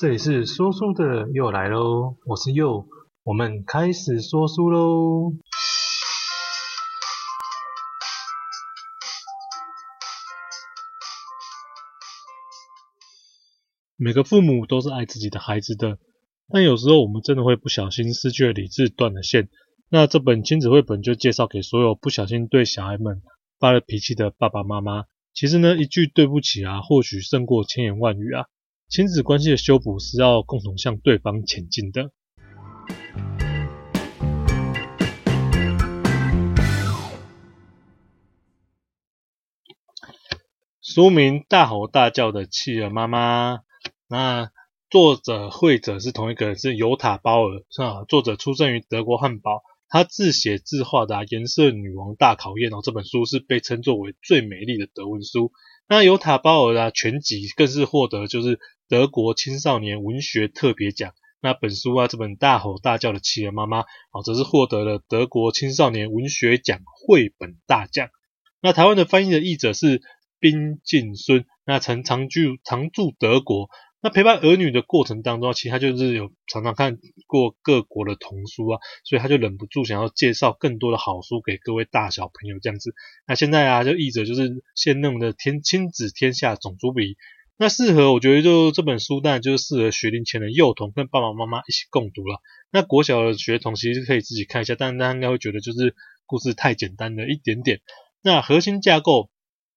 这里是说书的又来喽，我是佑，我们开始说书喽。每个父母都是爱自己的孩子的，但有时候我们真的会不小心失去了理智，断了线。那这本亲子绘本就介绍给所有不小心对小孩们发了脾气的爸爸妈妈。其实呢，一句对不起啊，或许胜过千言万语啊。亲子关系的修补是要共同向对方前进的。书名《大吼大叫的企鹅妈妈》，那作者、绘者是同一个人，是尤塔·鲍尔，是吧？作者出生于德国汉堡，他自写自画的、《颜色女王大考验》哦，这本书是被称作为最美丽的德文书。那尤塔·鲍尔啊，全集更是获得就是德国青少年文学特别奖。那本书啊，这本大吼大叫的企鹅妈妈，哦，则是获得了德国青少年文学奖绘本大奖。那台湾的翻译的译者是滨靖孙，那曾常居常驻德国。那陪伴儿女的过程当中，其实他就是有常常看过各国的童书啊，所以他就忍不住想要介绍更多的好书给各位大小朋友这样子。那现在啊，就译者就是现任的天亲子天下总主笔，那适合我觉得就这本书当然就是适合学龄前的幼童跟爸爸妈妈一起共读了。那国小的学童其实可以自己看一下，但是他应该会觉得就是故事太简单了一点点。那核心架构，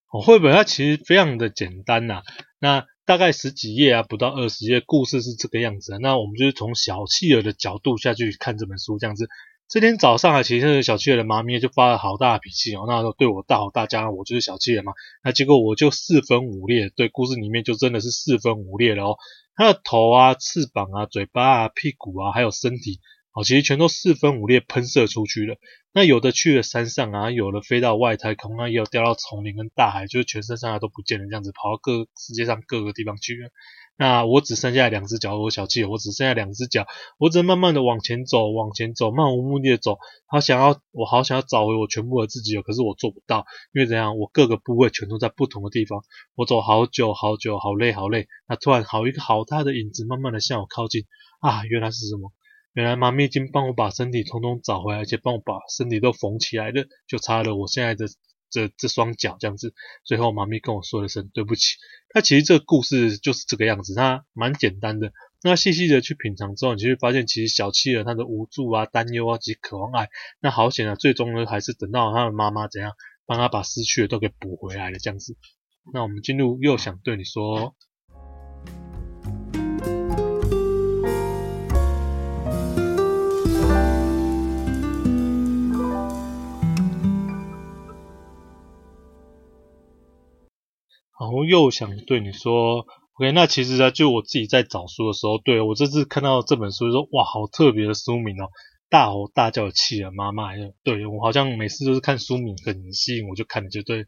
绘本它其实非常的简单呐，那。大概十几页啊，不到二十页，故事是这个样子。那我们就是从小企鹅的角度下去看这本书，这样子。这天早上啊，其实小企鹅的妈咪就发了好大的脾气哦，那时候对我大吼大叫，我就是小企鹅嘛。那结果我就四分五裂，对，故事里面就真的是四分五裂了哦。它的头啊、翅膀啊、嘴巴啊、屁股啊，还有身体。好，其实全都四分五裂喷射出去了。那有的去了山上啊，有的飞到外太空啊，也有掉到丛林跟大海，就是全身上下都不见了，这样子跑到各世界上各个地方去了。那我只剩下两只脚，我小气，我只剩下两只脚，我只能慢慢的往前走，往前走，漫无目的的走。好想要，我好想要找回我全部的自己哦，可是我做不到，因为怎样，我各个部位全都在不同的地方。我走好久好久，好累好累。那突然，好一个好大的影子，慢慢的向我靠近。啊，原来是什么？原来妈咪已经帮我把身体统统找回来，而且帮我把身体都缝起来了，就差了我现在的这这双脚这样子。最后妈咪跟我说了声对不起。那其实这个故事就是这个样子，它蛮简单的。那细细的去品尝之后，你就会发现，其实小企鹅它的无助啊、担忧啊及渴望爱，那好险啊，最终呢还是等到他的妈妈怎样帮他把失去的都给补回来了这样子。那我们进入又想对你说。然后又想对你说，OK，那其实呢，就我自己在找书的时候，对，我这次看到这本书就说，哇，好特别的书名哦，大吼大叫的企鹅妈妈，对，我好像每次都是看书名很吸引我就看了就对。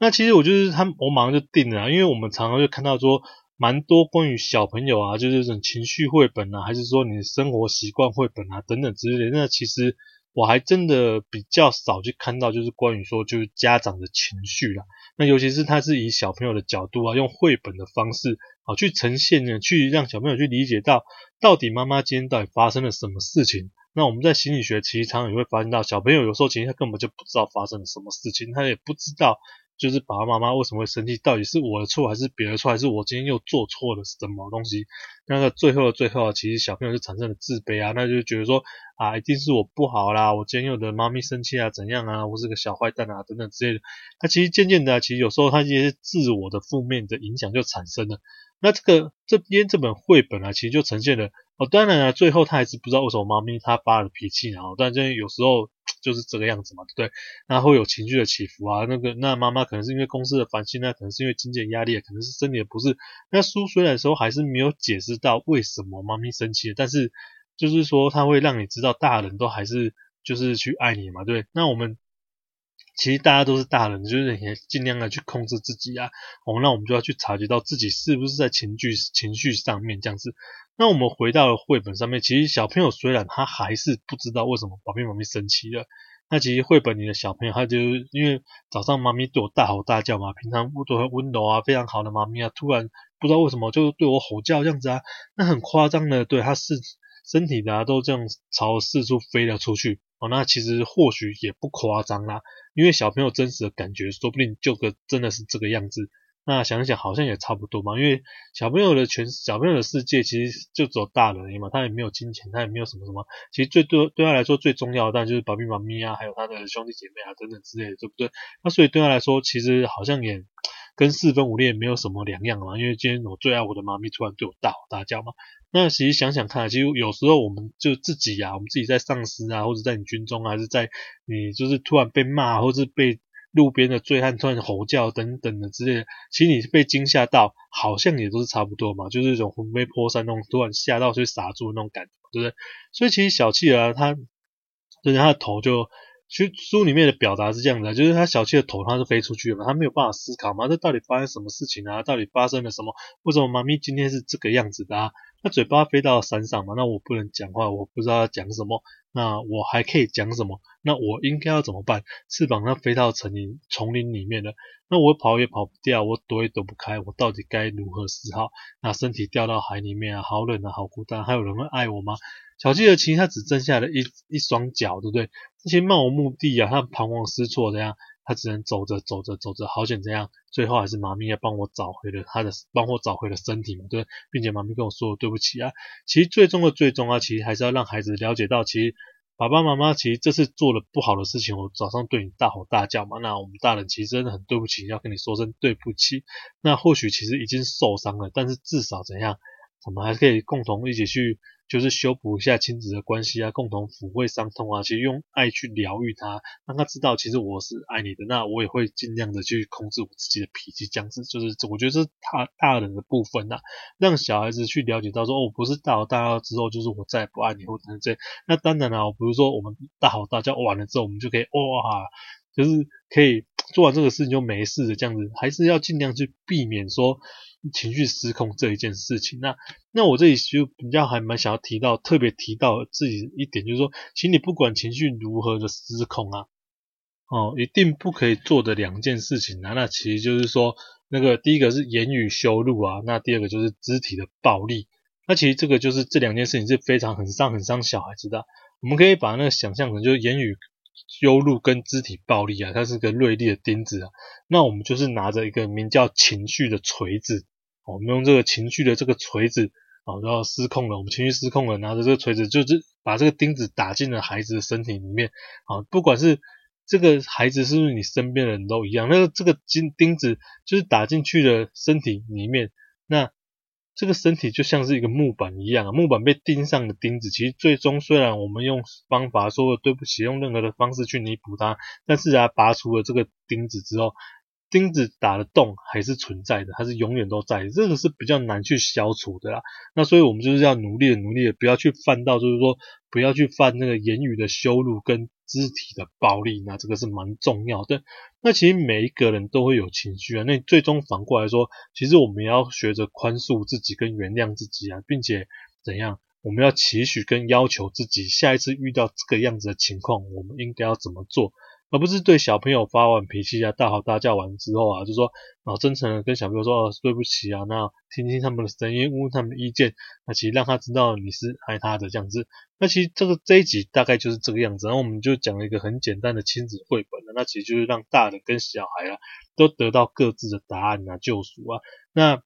那其实我就是他，我马上就定了，因为我们常常就看到说，蛮多关于小朋友啊，就是这种情绪绘本啊，还是说你的生活习惯绘本啊等等之类的，那其实。我还真的比较少去看到，就是关于说就是家长的情绪啦。那尤其是他是以小朋友的角度啊，用绘本的方式啊去呈现呢，去让小朋友去理解到到底妈妈今天到底发生了什么事情。那我们在心理学其实常常也会发现到，小朋友有时候其实他根本就不知道发生了什么事情，他也不知道。就是爸爸妈妈为什么会生气？到底是我的错还是别的错？还是我今天又做错了什么东西？那个最后的最后啊，其实小朋友就产生了自卑啊，那就觉得说啊，一定是我不好啦，我今天又惹妈咪生气啊，怎样啊？我是个小坏蛋啊，等等之类的。他其实渐渐的，其实有时候他一些自我的负面的影响就产生了。那这个这边这本绘本啊，其实就呈现了。哦，当然了，最后他还是不知道为什么妈咪她发了脾气，然后，但是有时候就是这个样子嘛，对不对？那会有情绪的起伏啊，那个那妈妈可能是因为公司的烦心，那可能是因为经济压力，可能是身体的不适。那书虽然说还是没有解释到为什么妈咪生气，但是就是说他会让你知道，大人都还是就是去爱你嘛，对不对？那我们。其实大家都是大人，就是也尽量的去控制自己啊。哦，那我们就要去察觉到自己是不是在情绪情绪上面这样子。那我们回到了绘本上面，其实小朋友虽然他还是不知道为什么宝贝妈咪生气了，那其实绘本里的小朋友，他就因为早上妈咪对我大吼大叫嘛，平常都很温柔啊，非常好的妈咪啊，突然不知道为什么就对我吼叫这样子啊，那很夸张的，对，他是身体的啊都这样朝四处飞了出去哦，那其实或许也不夸张啦，因为小朋友真实的感觉，说不定就个真的是这个样子。那想一想，好像也差不多嘛，因为小朋友的全小朋友的世界其实就只有大人而已嘛，他也没有金钱，他也没有什么什么，其实最多对他来说最重要的，当然就是爸比妈咪啊，还有他的兄弟姐妹啊等等之类的，对不对？那所以对他来说，其实好像也跟四分五裂没有什么两样嘛，因为今天我最爱我的妈咪突然对我大吼大叫嘛。那其实想想看，其实有时候我们就自己呀、啊，我们自己在上司啊，或者在你军中啊，还是在你就是突然被骂，或者被。路边的醉汉突然吼叫等等的之类的，其实你被惊吓到，好像也都是差不多嘛，就是一种魂飞魄散那种突然吓到就傻住那种感觉，对不对？所以其实小企鹅啊，它就是它的头就，其实书里面的表达是这样的，就是他小气的头它是飞出去了嘛，他没有办法思考嘛，这到底发生什么事情啊？到底发生了什么？为什么妈咪今天是这个样子的啊？那嘴巴飞到山上嘛，那我不能讲话，我不知道要讲什么。那我还可以讲什么？那我应该要怎么办？翅膀它飞到丛林丛林里面了，那我跑也跑不掉，我躲也躲不开，我到底该如何是好？那身体掉到海里面啊，好冷啊，好孤单，还有人会爱我吗？小企鹅其实它只剩下了一一双脚，对不对？这些漫无目的啊，它彷徨失措的样。他只能走着走着走着，好险这样，最后还是妈咪要帮我找回了他的，帮我找回了身体嘛，对，并且妈咪跟我说对不起啊。其实最终的最终啊，其实还是要让孩子了解到，其实爸爸妈妈其实这次做了不好的事情，我早上对你大吼大叫嘛，那我们大人其实真的很对不起，要跟你说声对不起。那或许其实已经受伤了，但是至少怎样，我们还可以共同一起去。就是修补一下亲子的关系啊，共同抚慰伤痛啊，其实用爱去疗愈他，让他知道其实我是爱你的。那我也会尽量的去控制我自己的脾气，这样子就是我觉得是大大人的部分呐、啊，让小孩子去了解到说，哦，不是大吼大叫之后就是我再也不爱你或者这。那当然了、啊，比如说我们大吼大叫完了之后，我们就可以哇，就是可以做完这个事情就没事的这样子，还是要尽量去避免说。情绪失控这一件事情，那那我这里就比较还蛮想要提到，特别提到自己一点，就是说，请你不管情绪如何的失控啊，哦，一定不可以做的两件事情啊，那其实就是说，那个第一个是言语羞辱啊，那第二个就是肢体的暴力，那其实这个就是这两件事情是非常很伤很伤小孩子的，我们可以把那个想象成就是言语。羞辱跟肢体暴力啊，它是个锐利的钉子啊。那我们就是拿着一个名叫情绪的锤子，我们用这个情绪的这个锤子啊，然后失控了，我们情绪失控了，拿着这个锤子，就是把这个钉子打进了孩子的身体里面啊。不管是这个孩子是不是你身边的人都一样，那个这个金钉子就是打进去的身体里面，那。这个身体就像是一个木板一样啊，木板被钉上的钉子，其实最终虽然我们用方法说了对不起，用任何的方式去弥补它，但是啊，拔除了这个钉子之后，钉子打的洞还是存在的，它是永远都在的，这个是比较难去消除的啦。那所以我们就是要努力的努力的，不要去犯到，就是说不要去犯那个言语的羞辱跟。肢体的暴力，那这个是蛮重要的。那其实每一个人都会有情绪啊。那最终反过来说，其实我们要学着宽恕自己跟原谅自己啊，并且怎样？我们要期许跟要求自己，下一次遇到这个样子的情况，我们应该要怎么做？而不是对小朋友发完脾气啊，大吼大叫完之后啊，就说，然后真诚的跟小朋友说，哦，对不起啊，那听听他们的声音，问问他们的意见，那其实让他知道你是爱他的这样子。那其实这个这一集大概就是这个样子，然后我们就讲了一个很简单的亲子绘本的，那其实就是让大人跟小孩啊都得到各自的答案啊，救赎啊，那。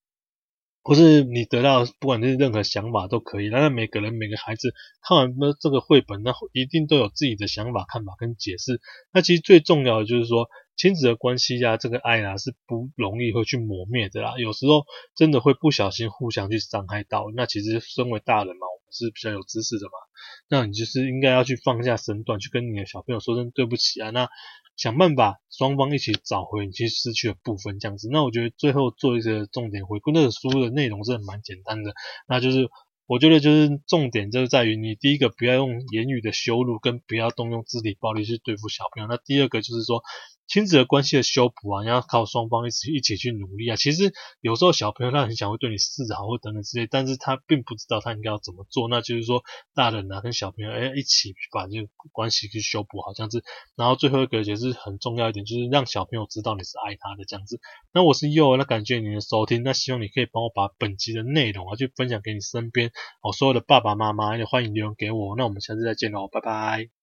或是你得到不管是任何想法都可以，那每个人每个孩子看完这这个绘本，那一定都有自己的想法、看法跟解释。那其实最重要的就是说，亲子的关系呀、这个爱啊是不容易会去磨灭的啦。有时候真的会不小心互相去伤害到。那其实身为大人嘛，我们是比较有知识的嘛，那你就是应该要去放下身段，去跟你的小朋友说声对不起啊。那想办法，双方一起找回你其实失去的部分，这样子。那我觉得最后做一些重点回顾，那个书的内容是蛮简单的。那就是我觉得就是重点就是在于你第一个不要用言语的羞辱，跟不要动用肢体暴力去对付小朋友。那第二个就是说，亲子的关系的修补啊，要靠双方一起一起去努力啊。其实有时候小朋友他很想会对你示好或等等之类，但是他并不知道他应该要怎么做。那就是说，大人啊跟小朋友哎一起把这个关系去修补好这样子。然后最后一个也是很重要一点，就是让小朋友知道你是爱他的这样子。那我是佑，那感谢你的收听，那希望你可以帮我把本集的内容啊去分享给你身边哦所有的爸爸妈妈，也欢迎留言给我。那我们下次再见喽，拜拜。